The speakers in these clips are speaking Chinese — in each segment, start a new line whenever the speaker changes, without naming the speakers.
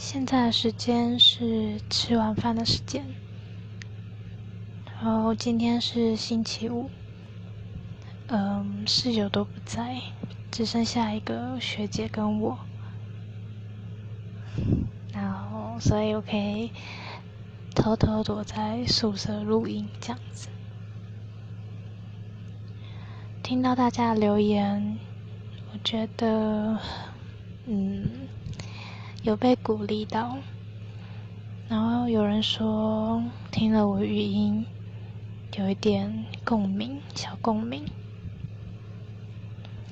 现在的时间是吃晚饭的时间，然后今天是星期五，嗯，室友都不在，只剩下一个学姐跟我，然后所以我可以偷偷躲在宿舍录音这样子。听到大家的留言，我觉得，嗯，有被鼓励到。然后有人说听了我语音，有一点共鸣，小共鸣。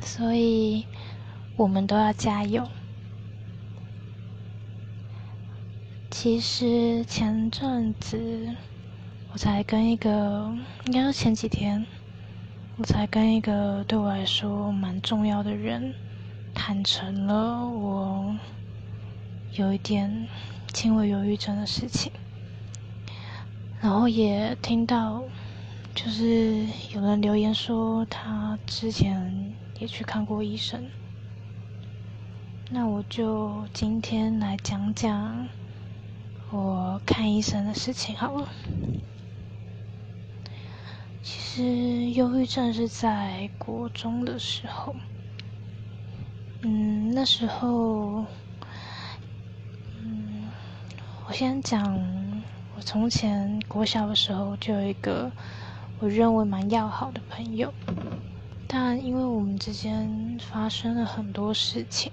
所以我们都要加油。其实前阵子我才跟一个，应该是前几天。我才跟一个对我来说蛮重要的人坦诚了我有一点轻微忧郁症的事情，然后也听到就是有人留言说他之前也去看过医生，那我就今天来讲讲我看医生的事情好了。其实忧郁症是在国中的时候，嗯，那时候，我先讲，我从前国小的时候就有一个我认为蛮要好的朋友，但因为我们之间发生了很多事情，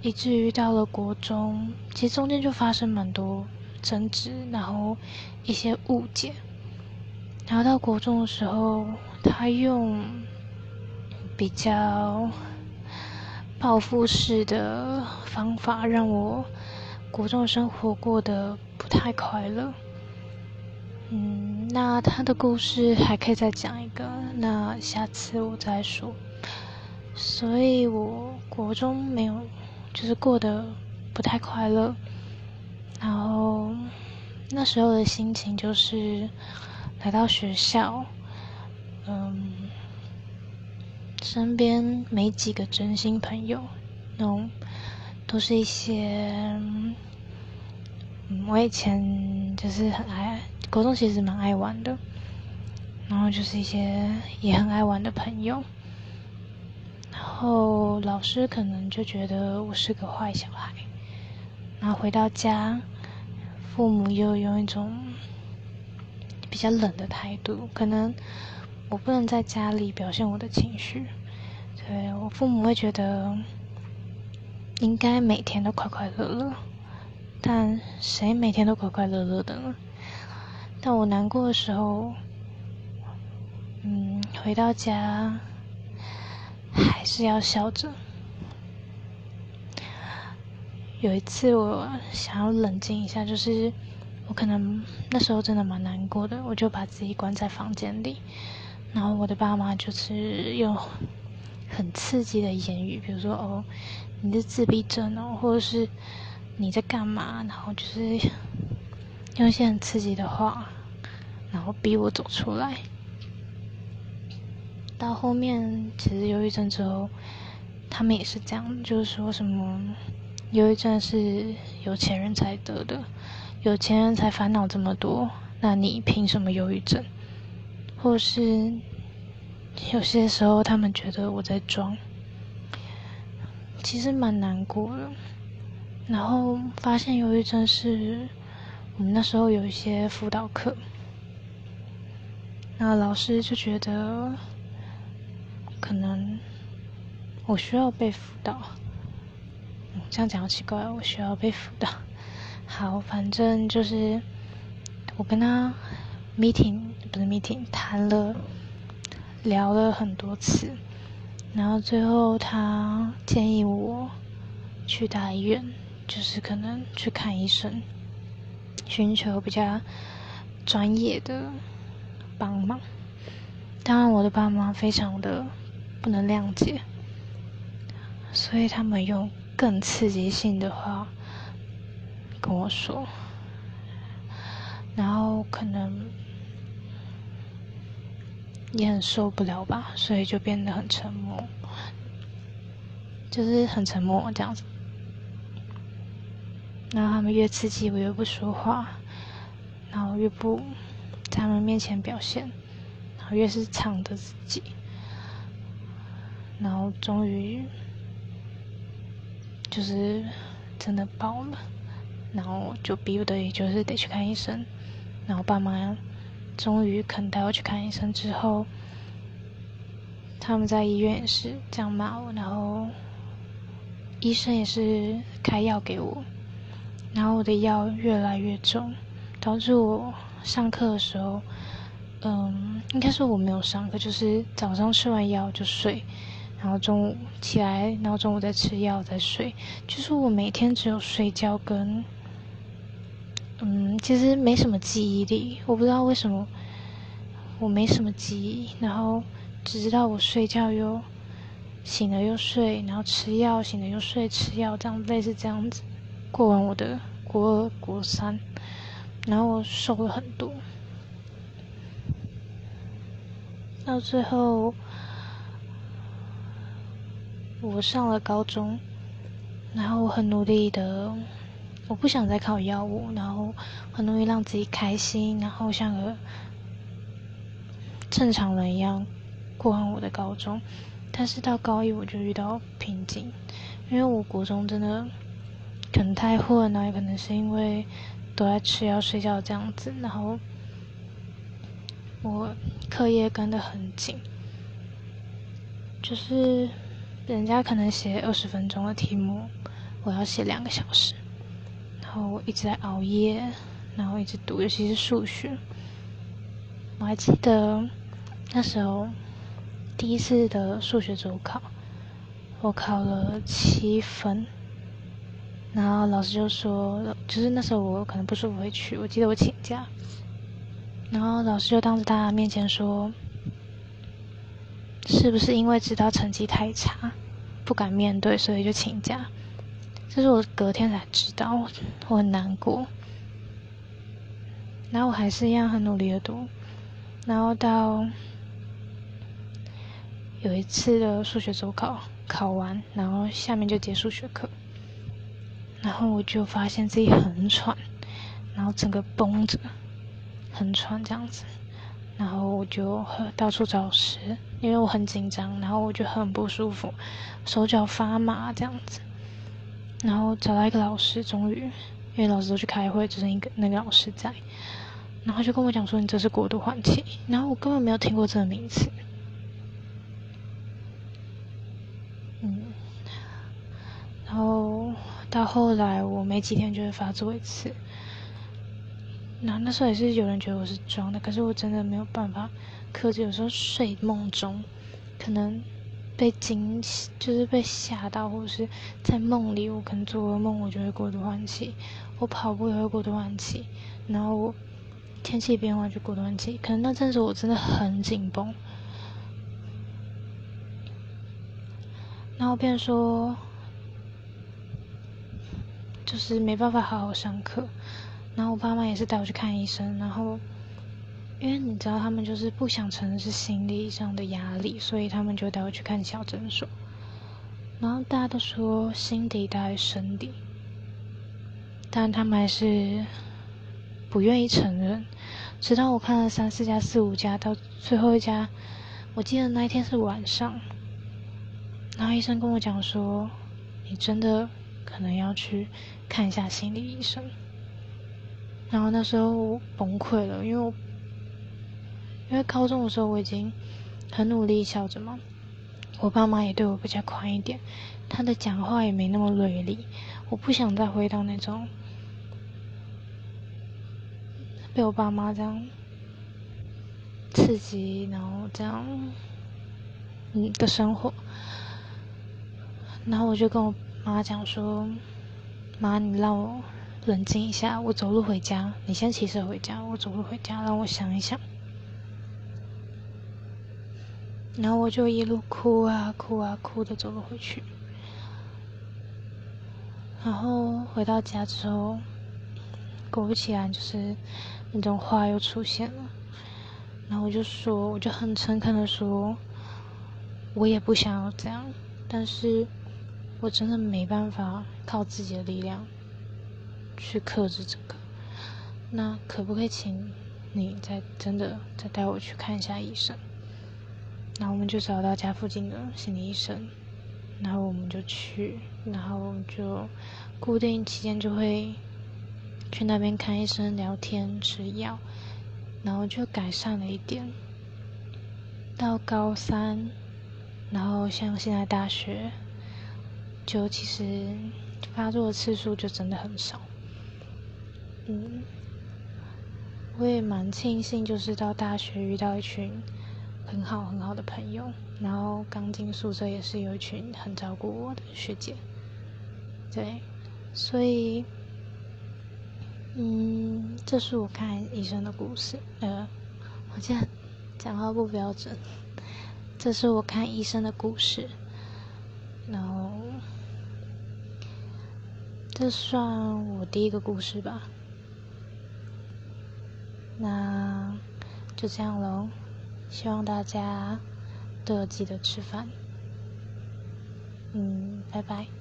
以至于到了国中，其实中间就发生蛮多争执，然后一些误解。然后到国中的时候，他用比较报复式的方法让我国中生活过得不太快乐。嗯，那他的故事还可以再讲一个，那下次我再说。所以我国中没有，就是过得不太快乐。然后那时候的心情就是。来到学校，嗯，身边没几个真心朋友，那种都是一些，嗯，我以前就是很爱，高中其实蛮爱玩的，然后就是一些也很爱玩的朋友，然后老师可能就觉得我是个坏小孩，然后回到家，父母又用一种。比较冷的态度，可能我不能在家里表现我的情绪，对我父母会觉得应该每天都快快乐乐，但谁每天都快快乐乐的呢？但我难过的时候，嗯，回到家还是要笑着。有一次我想要冷静一下，就是。我可能那时候真的蛮难过的，我就把自己关在房间里，然后我的爸妈就是用很刺激的言语，比如说哦，你是自闭症哦，或者是你在干嘛，然后就是 用一些很刺激的话，然后逼我走出来。到后面其实忧郁症之后，他们也是这样，就是说什么忧郁症是有钱人才得的。有钱人才烦恼这么多，那你凭什么忧郁症？或是有些时候他们觉得我在装，其实蛮难过的。然后发现忧郁症是我们那时候有一些辅导课，那老师就觉得可能我需要被辅导。这样讲好奇怪，我需要被辅导。好，反正就是我跟他 meeting 不是 meeting 谈了聊了很多次，然后最后他建议我去大医院，就是可能去看医生，寻求比较专业的帮忙。当然，我的爸妈非常的不能谅解，所以他们用更刺激性的话。跟我说，然后可能也很受不了吧，所以就变得很沉默，就是很沉默这样子。然后他们越刺激我越不说话，然后越不在他们面前表现，然后越是藏着自己，然后终于就是真的爆了，然后就逼不得已就是得去看医生，然后爸妈终于肯带我去看医生之后，他们在医院也是这样骂我，然后医生也是开药给我。然后我的药越来越重，导致我上课的时候，嗯，应该说我没有上课，就是早上吃完药就睡，然后中午起来，然后中午再吃药再睡，就是我每天只有睡觉跟，嗯，其实没什么记忆力，我不知道为什么我没什么记忆，然后只知道我睡觉又醒了又睡，然后吃药醒了又睡，吃药这样类似这样子。过完我的国二、国三，然后我瘦了很多，到最后我上了高中，然后我很努力的，我不想再考药物，然后很容易让自己开心，然后像个正常人一样过完我的高中，但是到高一我就遇到瓶颈，因为我国中真的。可能太混了，也可能是因为都在吃药睡觉这样子，然后我课业跟得很紧，就是人家可能写二十分钟的题目，我要写两个小时，后我一直在熬夜，然后一直读，尤其是数学。我还记得那时候第一次的数学周考，我考了七分。然后老师就说，就是那时候我可能不舒服会去，我记得我请假。然后老师就当着大家面前说，是不是因为知道成绩太差，不敢面对，所以就请假？这是我隔天才知道，我很难过。然后我还是一样很努力的读，然后到有一次的数学周考考完，然后下面就结束学课。然后我就发现自己很喘，然后整个绷着，很喘这样子，然后我就到处找老师，因为我很紧张，然后我就很不舒服，手脚发麻这样子，然后找到一个老师，终于，因为老师都去开会，只剩一个那个老师在，然后就跟我讲说你这是过度换气，然后我根本没有听过这个名词，嗯，然后。到后来，我没几天就会发作一次。那那时候也是有人觉得我是装的，可是我真的没有办法克制。有时候睡梦中，可能被惊，就是被吓到，或者是在梦里，我可能做噩梦，我就会过度换气。我跑步也会过度换气，然后我天气变化就过度换气。可能那阵子我真的很紧绷，然后变说。就是没办法好好上课，然后我爸妈也是带我去看医生，然后因为你知道他们就是不想承认是心理上的压力，所以他们就带我去看小诊所，然后大家都说心底大于生理，但他们还是不愿意承认，直到我看了三四家、四五家，到最后一家，我记得那一天是晚上，然后医生跟我讲说，你真的可能要去。看一下心理医生，然后那时候我崩溃了，因为我因为高中的时候我已经很努力笑着嘛，我爸妈也对我比较宽一点，他的讲话也没那么锐利，我不想再回到那种被我爸妈这样刺激，然后这样嗯的生活，然后我就跟我妈讲说。妈，你让我冷静一下，我走路回家。你先骑车回家，我走路回家，让我想一想。然后我就一路哭啊哭啊哭的走了回去。然后回到家之后，果不其然，就是那种话又出现了。然后我就说，我就很诚恳的说，我也不想要这样，但是。我真的没办法靠自己的力量去克制这个。那可不可以请你再真的再带我去看一下医生？然后我们就找到家附近的心理医生，然后我们就去，然后就固定期间就会去那边看医生、聊天、吃药，然后就改善了一点。到高三，然后像现在大学，就其实发作的次数就真的很少，嗯。我也蛮庆幸，就是到大学遇到一群很好很好的朋友，然后刚进宿舍也是有一群很照顾我的学姐，对，所以，嗯，这是我看医生的故事。呃，我现在讲话不标准，这是我看医生的故事，然后这算我第一个故事吧。那就这样喽，希望大家都有记得吃饭。嗯，拜拜。